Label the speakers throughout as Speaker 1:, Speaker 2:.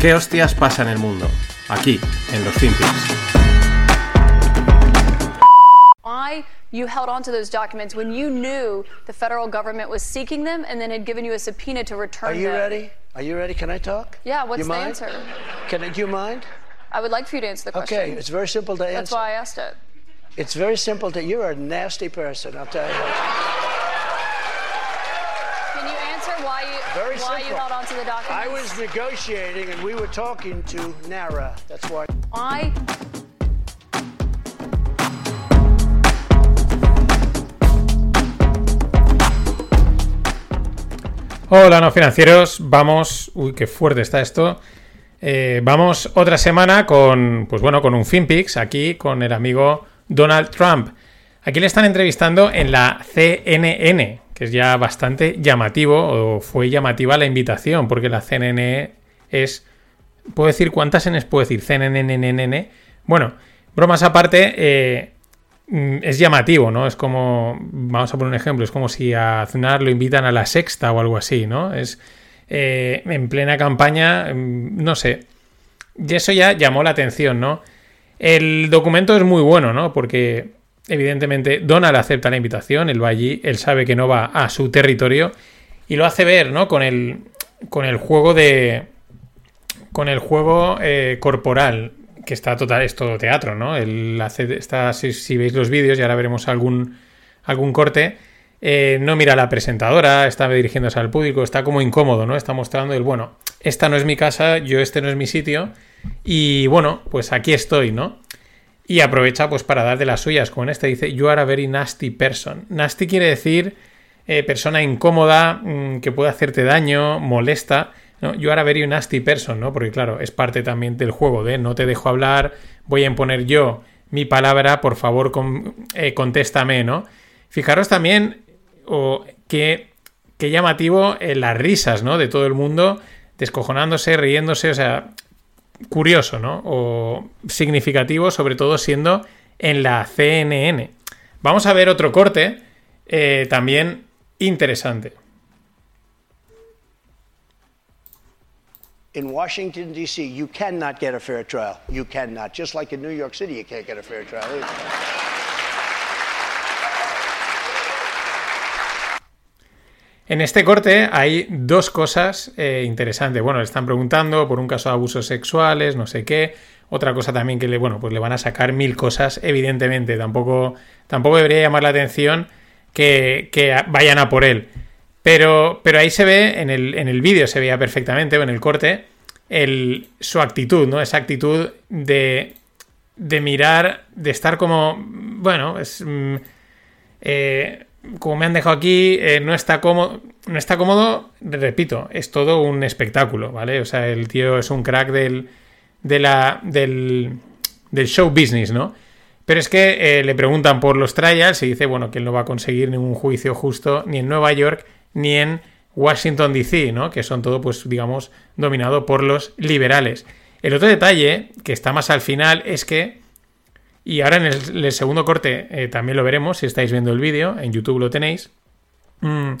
Speaker 1: ¿Qué hostias pasa en el mundo? Aquí, en los Finpics.
Speaker 2: Why you held on to those documents when you knew the federal government was seeking them and then had given you a subpoena to return them?
Speaker 3: Are you
Speaker 2: them?
Speaker 3: ready? Are you ready? Can I talk?
Speaker 2: Yeah, what's
Speaker 3: you
Speaker 2: the
Speaker 3: mind?
Speaker 2: answer?
Speaker 3: Can I, do you mind?
Speaker 2: I would like for you to answer the question.
Speaker 3: Okay, it's very simple to answer.
Speaker 2: That's why I asked it.
Speaker 3: It's very simple to. You're a nasty person. I'll tell you.
Speaker 2: Why you
Speaker 3: Very
Speaker 2: why you
Speaker 3: simple.
Speaker 2: held on to the documents?
Speaker 3: I was negotiating, and we were talking to Nara. That's why.
Speaker 2: Why?
Speaker 4: Hola, no financieros. Vamos. Uy, qué fuerte está esto. Eh, vamos otra semana con, pues bueno, con un FinPix aquí con el amigo Donald Trump. Aquí le están entrevistando en la CNN, es ya bastante llamativo, o fue llamativa la invitación, porque la CNN es. ¿Puedo decir cuántas Ns puedo decir? CNN. Bueno, bromas aparte, eh, mm, es llamativo, ¿no? Es como, vamos a poner un ejemplo, es como si a Aznar lo invitan a la sexta o algo así, ¿no? Es eh, en plena campaña, mm, no sé. Y eso ya llamó la atención, ¿no? El documento es muy bueno, ¿no? Porque evidentemente Donald acepta la invitación, él va allí, él sabe que no va a su territorio y lo hace ver, ¿no? Con el, con el juego de... Con el juego eh, corporal, que está total, es todo teatro, ¿no? Él hace, está, si, si veis los vídeos y ahora veremos algún, algún corte, eh, no mira a la presentadora, está dirigiéndose al público, está como incómodo, ¿no? Está mostrando el, bueno, esta no es mi casa, yo este no es mi sitio, y bueno, pues aquí estoy, ¿no? Y aprovecha pues para dar de las suyas, como en este dice, you are a very nasty person. Nasty quiere decir eh, persona incómoda, mm, que puede hacerte daño, molesta, ¿no? You are a very nasty person, ¿no? Porque claro, es parte también del juego de no te dejo hablar, voy a imponer yo mi palabra, por favor, con- eh, contéstame, ¿no? Fijaros también o qué, qué llamativo eh, las risas, ¿no? De todo el mundo descojonándose, riéndose, o sea, curioso, ¿no? O significativo, sobre todo siendo en la CNN. Vamos a ver otro corte eh, también interesante.
Speaker 3: In Washington, D.C., you cannot get a fair trial. You cannot. Just like in New York City, you can't get a fair trial either.
Speaker 4: En este corte hay dos cosas eh, interesantes. Bueno, le están preguntando por un caso de abusos sexuales, no sé qué. Otra cosa también que le, bueno, pues le van a sacar mil cosas, evidentemente. Tampoco, tampoco debería llamar la atención que, que vayan a por él. Pero, pero ahí se ve, en el, en el vídeo se veía perfectamente, o en el corte, el, su actitud, ¿no? Esa actitud de, de mirar, de estar como, bueno, es... mm, eh, como me han dejado aquí, eh, no está cómodo. No está cómodo, repito, es todo un espectáculo, ¿vale? O sea, el tío es un crack del, de la, del, del show business, ¿no? Pero es que eh, le preguntan por los trials y dice, bueno, que él no va a conseguir ningún juicio justo ni en Nueva York ni en Washington DC, ¿no? Que son todo, pues, digamos, dominado por los liberales. El otro detalle, que está más al final, es que y ahora en el, segundo corte eh, también lo veremos, si estáis viendo el vídeo, en YouTube lo tenéis. Mm,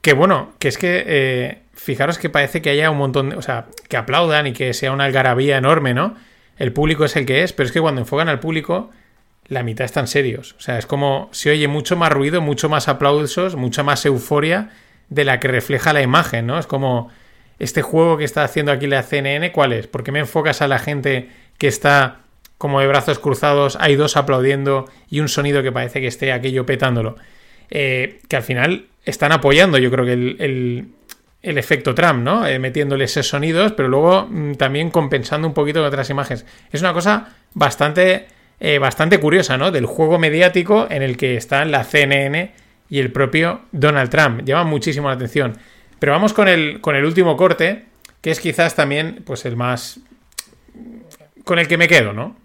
Speaker 4: que bueno, que es que eh, fijaros que parece que haya un montón de... O sea, que aplaudan y que sea una algarabía enorme, ¿no? El público es el que es, pero es que cuando enfocan al público, la mitad están serios. O sea, es como se oye mucho más ruido, mucho más aplausos, mucha más euforia de la que refleja la imagen, ¿no? Es como este juego que está haciendo aquí la CNN, ¿cuál es? ¿Por qué me enfocas a la gente que está como de brazos cruzados, hay dos aplaudiendo y un sonido que parece que esté aquello petándolo? Eh, que al final están apoyando, yo creo que el, el- efecto Trump, ¿no? Eh, metiéndole esos sonidos, pero luego mm, también compensando un poquito con otras imágenes. Es una cosa bastante, eh, bastante curiosa, ¿no? Del juego mediático en el que están la CNN y el propio Donald Trump. Llama muchísimo la atención. Pero vamos con el, con el último corte, que es quizás también pues el más... con el que me quedo, ¿no?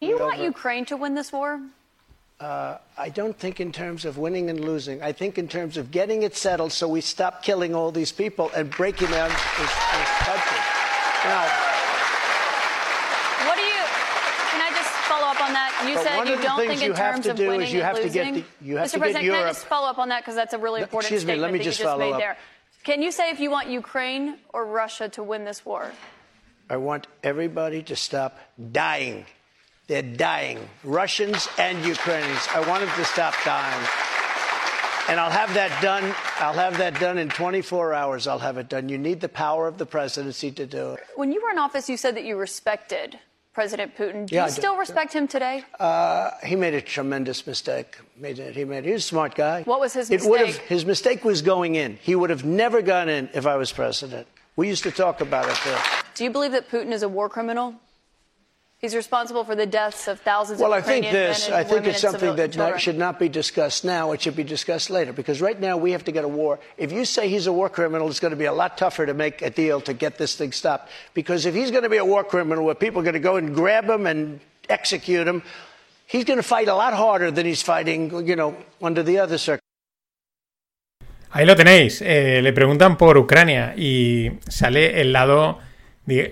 Speaker 2: Do you want Ukraine to win this war?
Speaker 3: Uh, I don't think in terms of winning and losing. I think in terms of getting it settled so we stop killing all these people and breaking down this, this country. Now,
Speaker 2: What do you? Can I just follow up on that? You said you don't think in
Speaker 3: you have
Speaker 2: terms
Speaker 3: to
Speaker 2: of
Speaker 3: do is
Speaker 2: winning
Speaker 3: you
Speaker 2: and
Speaker 3: have to get
Speaker 2: losing.
Speaker 3: the- you have
Speaker 2: Mr.
Speaker 3: to get
Speaker 2: President, can I just follow up on that because that's a really
Speaker 3: No,
Speaker 2: important
Speaker 3: excuse me,
Speaker 2: statement
Speaker 3: let me
Speaker 2: that
Speaker 3: just
Speaker 2: you just made
Speaker 3: up.
Speaker 2: there. Can you say if you want Ukraine or Russia to win this war?
Speaker 3: I want everybody to stop dying. They're dying, Russians and Ukrainians. I want them to stop dying. And I'll have that done. I'll have that done in 24 hours. I'll have it done. You need the power of the presidency to do it.
Speaker 2: When you were in office, you said that you respected President Putin. Do
Speaker 3: Yeah, I
Speaker 2: you
Speaker 3: do.
Speaker 2: still respect him today?
Speaker 3: Uh, he made a tremendous mistake. Made it. He made. He was a smart guy.
Speaker 2: What was his
Speaker 3: It would have.
Speaker 2: mistake?
Speaker 3: His mistake was going in. He would have never gone in if I was president. We used to talk about it there.
Speaker 2: Do you believe that Putin is a war criminal? He's responsible for the deaths of thousands
Speaker 3: Well,
Speaker 2: of
Speaker 3: I think
Speaker 2: Ukrainian
Speaker 3: this.
Speaker 2: men and
Speaker 3: I think it's something that not, should not be discussed now. It should be discussed later because right now we have to get a war. If you say he's a war criminal, it's going to be a lot tougher to make a deal to get this thing stopped. Because if he's going to be a war criminal, where people are going to go and grab him and execute him, he's going to fight a lot harder than he's fighting, you know, under the other circumstances.
Speaker 4: Ahí lo tenéis. eh, le preguntan por Ucrania y sale el lado,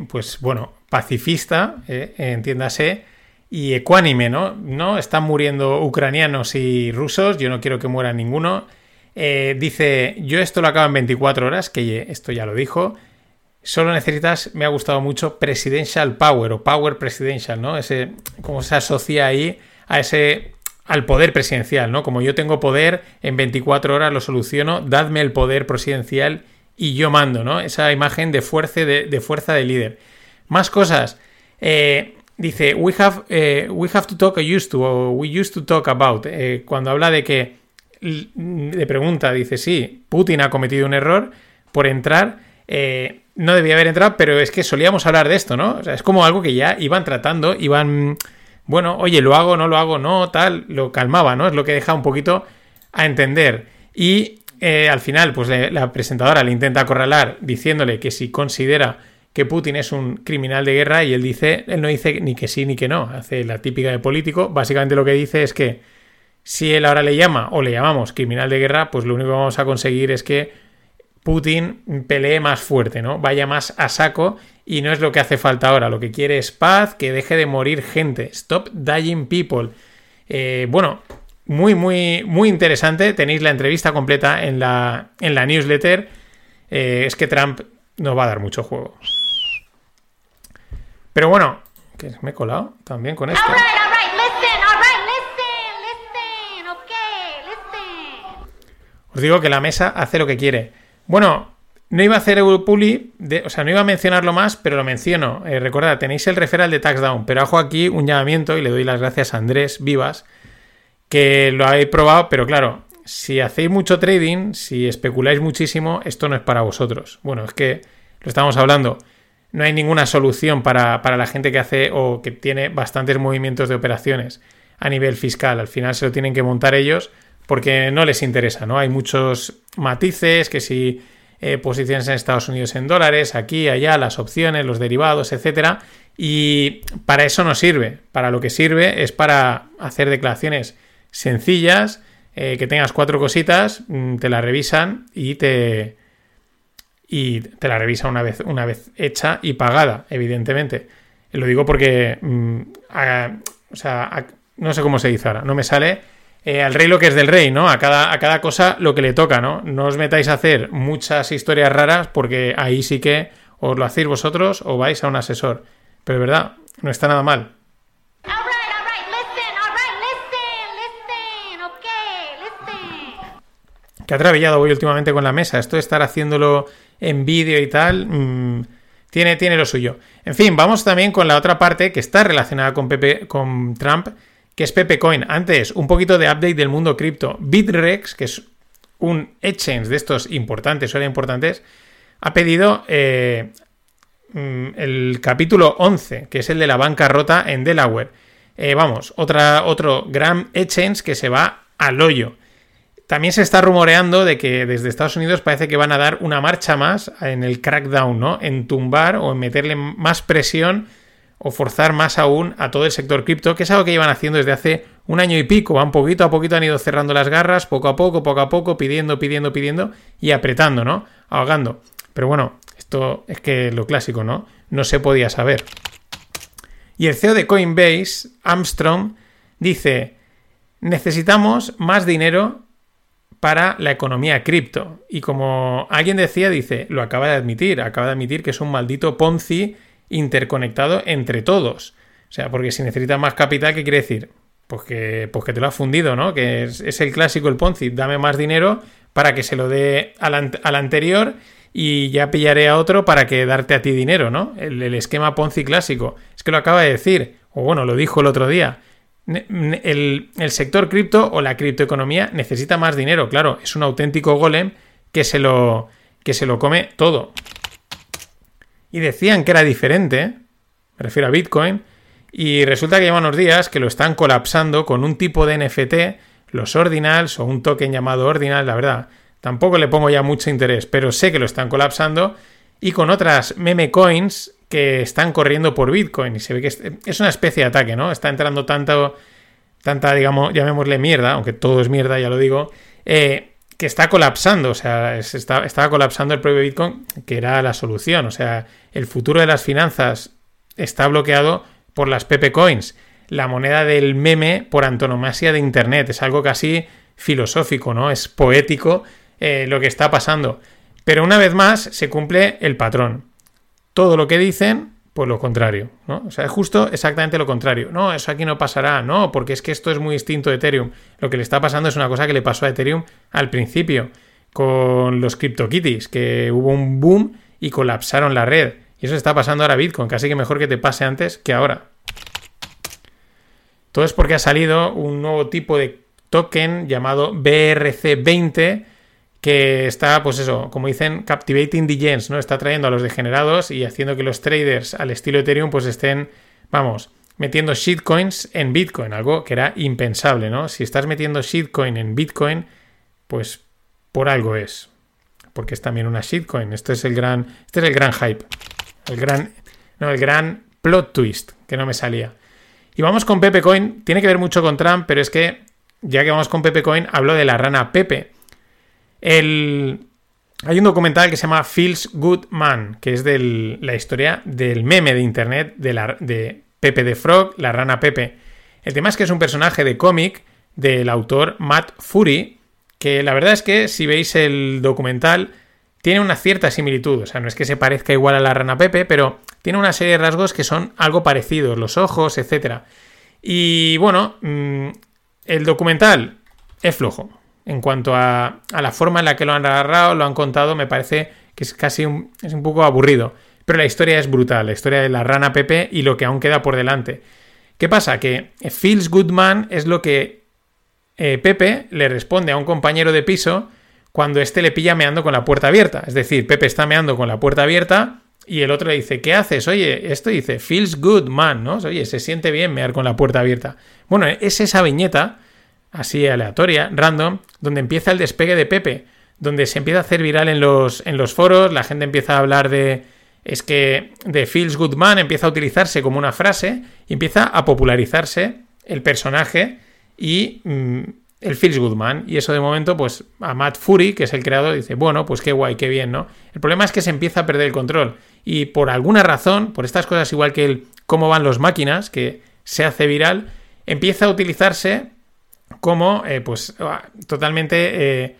Speaker 4: pues bueno, pacifista, eh, entiéndase, y ecuánime, ¿no? No están muriendo ucranianos y rusos, yo no quiero que muera ninguno. Eh, dice, yo esto lo acabo en 24 horas, que esto ya lo dijo. Solo necesitas, me ha gustado mucho, presidential power o power presidential, ¿no? Ese, cómo se asocia ahí a ese, al poder presidencial, ¿no? Como yo tengo poder, en 24 horas lo soluciono, dadme el poder presidencial y yo mando, ¿no? Esa imagen de fuerza de fuerza de líder. Más cosas. Eh, dice, we have, eh, we have to talk used to, o we used to talk about. Eh, cuando habla de que, le pregunta, dice, sí, Putin ha cometido un error por entrar. no debía haber entrado, pero es que solíamos hablar de esto, ¿no? O sea, es como algo que ya iban tratando, iban, bueno, oye, lo hago, no lo hago, no, tal, lo calmaba, ¿no? Es lo que deja un poquito a entender. Y al final, pues la presentadora le intenta acorralar diciéndole que si considera que Putin es un criminal de guerra y él dice, él no dice ni que sí ni que no, hace la típica de político, básicamente lo que dice es que si él ahora le llama o le llamamos criminal de guerra, pues lo único que vamos a conseguir es que Putin pelee más fuerte, ¿no? Vaya más a saco y no es lo que hace falta ahora. Lo que quiere es paz, que deje de morir gente. Stop dying people. Eh, bueno, muy, muy, muy interesante. Tenéis la entrevista completa en la, en la newsletter. Eh, es que Trump nos va a dar mucho juego. Pero bueno, que me he colado también con esto. Os digo que la mesa hace lo que quiere. Bueno, no iba a hacer Europuli, o sea, no iba a mencionarlo más, pero lo menciono. Eh, recordad, tenéis el referral de Taxdown, pero hago aquí un llamamiento y le doy las gracias a Andrés Vivas, que lo habéis probado, pero claro, si hacéis mucho trading, si especuláis muchísimo, esto no es para vosotros. Bueno, es que lo estamos hablando. No hay ninguna solución para, para la gente que hace o que tiene bastantes movimientos de operaciones a nivel fiscal. Al final se lo tienen que montar ellos porque no les interesa, ¿no? Hay muchos matices, que si eh, posiciones en Estados Unidos en dólares, aquí, allá, las opciones, los derivados, etcétera. Y para eso no sirve. Para lo que sirve es para hacer declaraciones sencillas, eh, que tengas cuatro cositas, mm, te la revisan y te, y te la revisa una vez, una vez hecha y pagada, evidentemente. Lo digo porque, mm, a- o sea, a- no sé cómo se dice ahora, no me sale. eh, al rey lo que es del rey, ¿no? A cada, a cada cosa lo que le toca, ¿no? No os metáis a hacer muchas historias raras porque ahí sí que os lo hacéis vosotros o vais a un asesor. Pero de verdad, no está nada mal. Que ha trabajado voy últimamente con la mesa. Esto de estar haciéndolo en vídeo y tal, mm, tiene, tiene lo suyo. En fin, vamos también con la otra parte que está relacionada con, Pepe, con Trump, que es Pepe Coin. Antes, un poquito de update del mundo cripto. Bitrex, que es un exchange de estos importantes, o era importantes, ha pedido eh, mm, el capítulo 11, que es el de la bancarrota en Delaware. Eh, vamos, otra, otro gran exchange que se va al hoyo. También se está rumoreando de que desde Estados Unidos parece que van a dar una marcha más en el crackdown, ¿no? En tumbar o en meterle más presión o forzar más aún a todo el sector cripto, que es algo que llevan haciendo desde hace un año y pico. Van poquito a poquito, han ido cerrando las garras, poco a poco, poco a poco, pidiendo, pidiendo, pidiendo y apretando, ¿no? Ahogando. Pero bueno, esto es que lo clásico, ¿no? No se podía saber. Y el CEO de Coinbase, Armstrong, dice, necesitamos más dinero para la economía cripto. Y como alguien decía, dice, lo acaba de admitir, acaba de admitir que es un maldito Ponzi interconectado entre todos. O sea, porque si necesitas más capital, ¿qué quiere decir? Pues que, pues que te lo ha fundido, ¿no? Que es, es el clásico, el Ponzi, dame más dinero para que se lo dé al, al anterior y ya pillaré a otro para que darte a ti dinero, ¿no? El, el esquema Ponzi clásico. Es que lo acaba de decir, o bueno, lo dijo el otro día. El sector cripto o la criptoeconomía necesita más dinero, claro, es un auténtico golem que se lo, que se lo come todo. Y decían que era diferente, me refiero a Bitcoin, y resulta que llevan unos días que lo están colapsando con un tipo de NFT, los ordinals o un token llamado ordinal, la verdad. Tampoco le pongo ya mucho interés, pero sé que lo están colapsando y con otras meme coins que están corriendo por Bitcoin y se ve que es, una especie de ataque, ¿no? Está entrando tanto, tanta, digamos, llamémosle mierda, aunque todo es mierda, ya lo digo, eh, que está colapsando, o sea, estaba colapsando el propio Bitcoin, que era la solución, o sea, el futuro de las finanzas está bloqueado por las Pepe Coins, la moneda del meme por antonomasia de Internet, es algo casi filosófico, ¿no? Es poético eh, lo que está pasando. Pero una vez más se cumple el patrón. Todo lo que dicen, pues lo contrario, ¿no? O sea, es justo exactamente lo contrario. No, eso aquí no pasará, no, porque es que esto es muy distinto de Ethereum. Lo que le está pasando es una cosa que le pasó a Ethereum al principio, con los CryptoKitties, que hubo un boom y colapsaron la red. Y eso está pasando ahora a Bitcoin, casi que mejor que te pase antes que ahora. Todo es porque ha salido un nuevo tipo de token llamado BRC20 que está, pues eso, como dicen, captivating the gens, ¿no? Está trayendo a los degenerados y haciendo que los traders al estilo Ethereum pues estén, vamos, metiendo shitcoins en Bitcoin, algo que era impensable, ¿no? Si estás metiendo shitcoin en Bitcoin, pues por algo es. Porque es también una shitcoin. Este es el gran, este es el gran hype. El gran, no, el gran plot twist, que no me salía. Y vamos con Pepe Coin. Tiene que ver mucho con Trump, pero es que, ya que vamos con Pepe Coin, hablo de la rana Pepe. Hay un documental que se llama Feels Good Man, que es de la historia del meme de internet de, de Pepe the Frog, la rana Pepe. El tema es que es un personaje de cómic del autor Matt Fury, que la verdad es que si veis el documental tiene una cierta similitud, o sea, no es que se parezca igual a la rana Pepe, pero tiene una serie de rasgos que son algo parecidos, los ojos, etc. Y bueno, mmm, el documental es flojo. En cuanto a, la forma en la que lo han narrado, lo han contado, me parece que es casi un, es un poco aburrido. Pero la historia es brutal, la historia de la rana Pepe y lo que aún queda por delante. ¿Qué pasa? Que Feels Good Man es lo que eh, Pepe le responde a un compañero de piso cuando éste le pilla meando con la puerta abierta. Es decir, Pepe está meando con la puerta abierta y el otro le dice, ¿qué haces? Oye, esto dice, feels good, man, ¿no? Oye, se siente bien mear con la puerta abierta. Bueno, es esa viñeta, así aleatoria, random, donde empieza el despegue de Pepe, donde se empieza a hacer viral en los, en los foros, la gente empieza a hablar de... Es que de Feels Good Man empieza a utilizarse como una frase y empieza a popularizarse el personaje y mmm, el Feels Good Man. Y eso de momento, pues a Matt Fury, que es el creador, dice, bueno, pues qué guay, qué bien, ¿no? El problema es que se empieza a perder el control. Y por alguna razón, por estas cosas igual que el cómo van los máquinas, que se hace viral, empieza a utilizarse como, eh, pues, totalmente eh,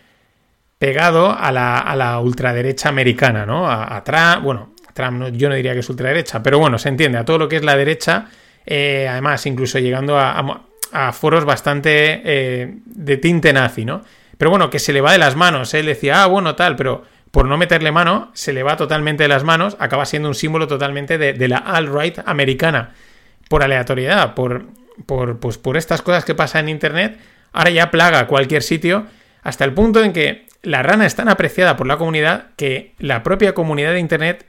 Speaker 4: pegado a la, a la, ultraderecha americana, ¿no? A, Trump, bueno, Trump no, yo no diría que es ultraderecha, pero bueno, se entiende, a todo lo que es la derecha, eh, además, incluso llegando a, foros bastante de tinte nazi, ¿no? Pero bueno, que se le va de las manos. Él decía, ah, bueno, tal, pero por no meterle mano, se le va totalmente de las manos, acaba siendo un símbolo totalmente de, la alt-right americana. Por aleatoriedad, por, por, pues por estas cosas que pasan en Internet, ahora ya plaga cualquier sitio, hasta el punto en que la rana es tan apreciada por la comunidad que la propia comunidad de Internet,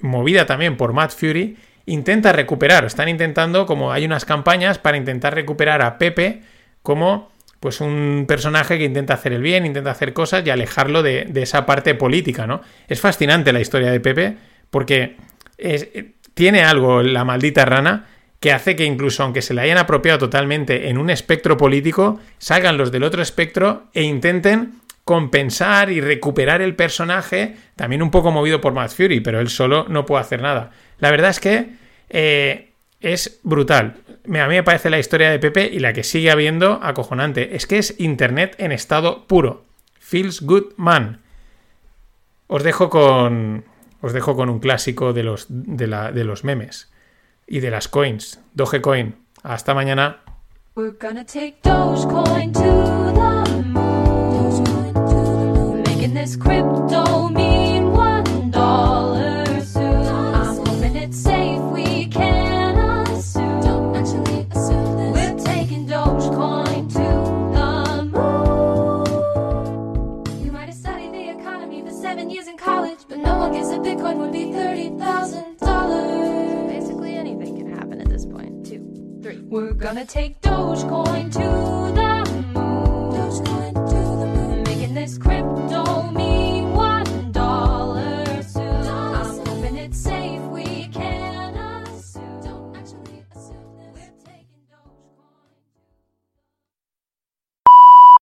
Speaker 4: movida también por Matt Fury, intenta recuperar, están intentando, como hay unas campañas para intentar recuperar a Pepe como pues un personaje que intenta hacer el bien, intenta hacer cosas y alejarlo de, de esa parte política, ¿no? Es fascinante la historia de Pepe porque tiene algo la maldita rana que hace que incluso aunque se le hayan apropiado totalmente en un espectro político, salgan los del otro espectro e intenten compensar y recuperar el personaje, también un poco movido por Matt Fury, pero él solo no puede hacer nada. La verdad es que eh, es brutal. A mí me parece la historia de Pepe y la que sigue habiendo acojonante. Es que es Internet en estado puro. Feels Good Man. Os dejo con. Os dejo con un clásico de los, de, la- de los memes y de las coins. Dogecoin. Hasta mañana.
Speaker 5: We're gonna take Dogecoin to the moon. Making this crypto mean one dollar soon. I'm hoping it's safe, we can assume. Don't actually assume this. We're taking Dogecoin to the moon. You might have studied the economy for seven years in college, but no one gets a Bitcoin would be 30. Gonna take Dogecoin to